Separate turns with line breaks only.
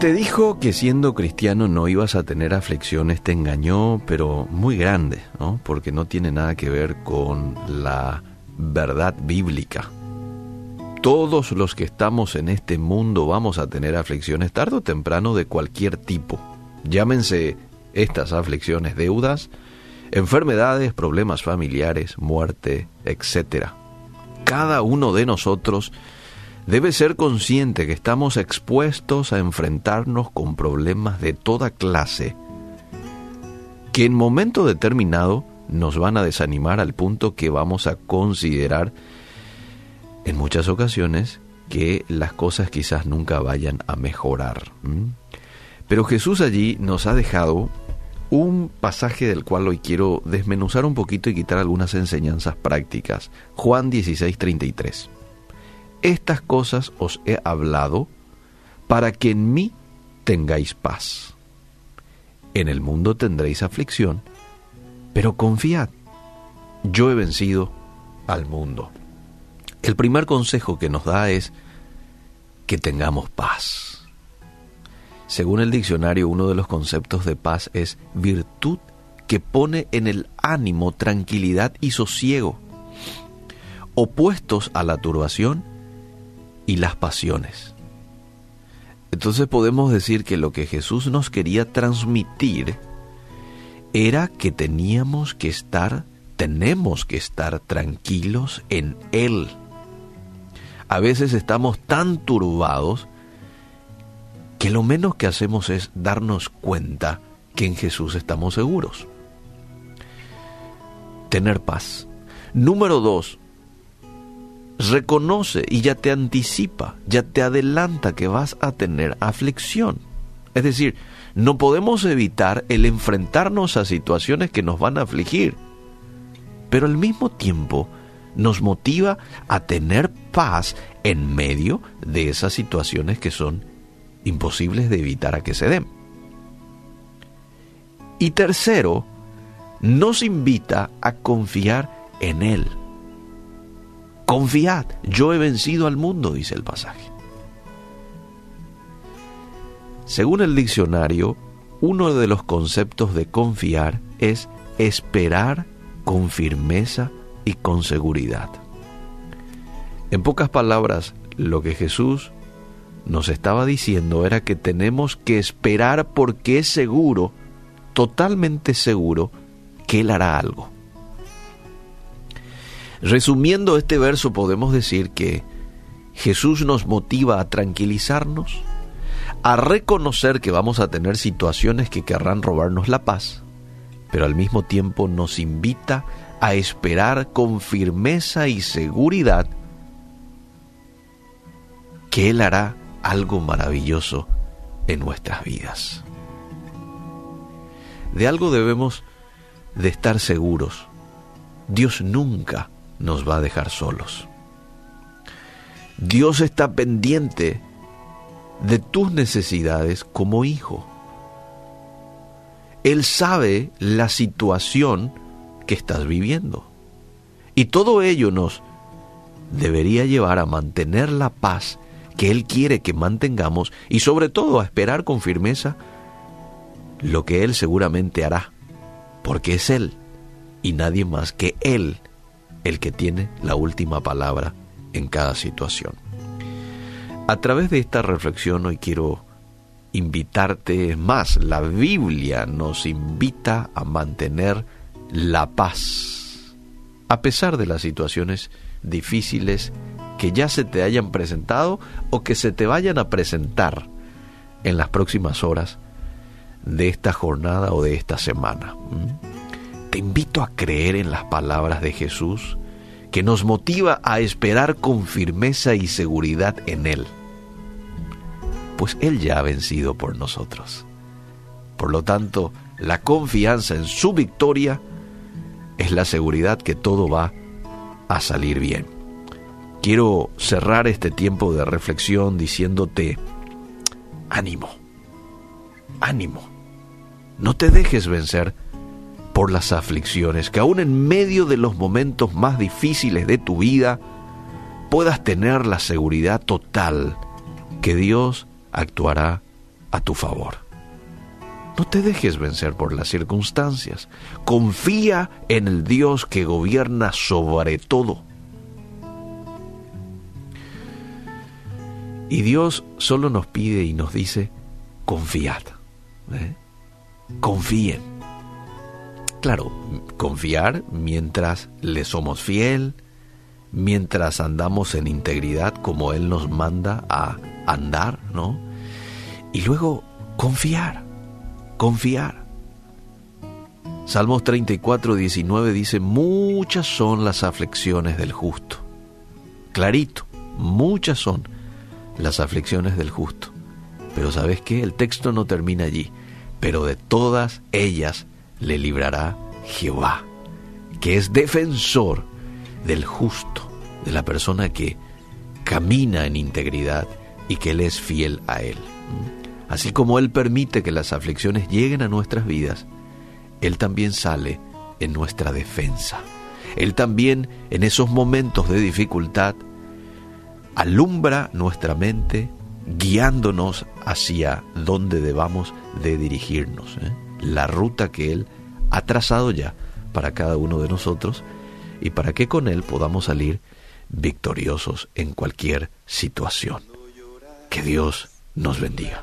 Te dijo que siendo cristiano no ibas a tener aflicciones te engañó, pero muy grande, ¿no? Porque no tiene nada que ver con la verdad bíblica. Todos los que estamos en este mundo vamos a tener aflicciones tarde o temprano de cualquier tipo. Llámense estas aflicciones deudas, enfermedades, problemas familiares, muerte, etc. Cada uno de nosotros debe ser consciente que estamos expuestos a enfrentarnos con problemas de toda clase, que en momento determinado nos van a desanimar al punto que vamos a considerar en muchas ocasiones que las cosas quizás nunca vayan a mejorar. Pero Jesús allí nos ha dejado un pasaje del cual hoy quiero desmenuzar un poquito y quitar algunas enseñanzas prácticas. Juan 16:33. Estas cosas os he hablado para que en mí tengáis paz. En el mundo tendréis aflicción, pero confiad, yo he vencido al mundo. El primer consejo que nos da es que tengamos paz. Según el diccionario, uno de los conceptos de paz es virtud que pone en el ánimo tranquilidad y sosiego, opuestos a la turbación y las pasiones. Entonces podemos decir que lo que Jesús nos quería transmitir era que teníamos que estar, tenemos que estar tranquilos en Él. A veces estamos tan turbados que lo menos que hacemos es darnos cuenta que en Jesús estamos seguros. Tener paz. Número dos, reconoce y ya te anticipa, ya te adelanta que vas a tener aflicción. Es decir, no podemos evitar el enfrentarnos a situaciones que nos van a afligir, pero al mismo tiempo nos motiva a tener paz en medio de esas situaciones que son imposibles de evitar a que se den. Y tercero, nos invita a confiar en Él. Confiad, yo he vencido al mundo, dice el pasaje. Según el diccionario, uno de los conceptos de confiar es esperar con firmeza y con seguridad. En pocas palabras, lo que Jesús nos estaba diciendo era que tenemos que esperar porque es seguro, totalmente seguro, que Él hará algo. Resumiendo este verso podemos decir que Jesús nos motiva a tranquilizarnos, a reconocer que vamos a tener situaciones que querrán robarnos la paz, pero al mismo tiempo nos invita a esperar con firmeza y seguridad que Él hará algo maravilloso en nuestras vidas. De algo debemos de estar seguros. Dios nunca nos va a dejar solos. Dios está pendiente de tus necesidades como hijo. Él sabe la situación que estás viviendo. Y todo ello nos debería llevar a mantener la paz que Él quiere que mantengamos y sobre todo a esperar con firmeza lo que Él seguramente hará, porque es Él y nadie más que Él el que tiene la última palabra en cada situación. A través de esta reflexión hoy quiero invitarte más. La Biblia nos invita a mantener la paz, a pesar de las situaciones difíciles que ya se te hayan presentado o que se te vayan a presentar en las próximas horas de esta jornada o de esta semana. Te invito a creer en las palabras de Jesús que nos motiva a esperar con firmeza y seguridad en Él, pues Él ya ha vencido por nosotros. Por lo tanto, la confianza en su victoria es la seguridad que todo va a salir bien. Quiero cerrar este tiempo de reflexión diciéndote, ánimo, ánimo, no te dejes vencer por las aflicciones, que aún en medio de los momentos más difíciles de tu vida puedas tener la seguridad total que Dios actuará a tu favor. No te dejes vencer por las circunstancias. Confía en el Dios que gobierna sobre todo. Y Dios solo nos pide y nos dice, confiad. ¿eh? Confíen. Claro, confiar mientras le somos fiel, mientras andamos en integridad como Él nos manda a andar, ¿no? Y luego confiar confiar. Salmos 34, 19 dice, muchas son las aflicciones del justo. Clarito, muchas son las aflicciones del justo. Pero ¿sabes qué? El texto no termina allí. Pero de todas ellas le librará Jehová, que es defensor del justo, de la persona que camina en integridad y que Él es fiel a Él. Así como Él permite que las aflicciones lleguen a nuestras vidas, Él también sale en nuestra defensa. Él también en esos momentos de dificultad alumbra nuestra mente guiándonos hacia donde debamos de dirigirnos, ¿eh? La ruta que Él ha trazado ya para cada uno de nosotros y para que con Él podamos salir victoriosos en cualquier situación. Que Dios nos bendiga.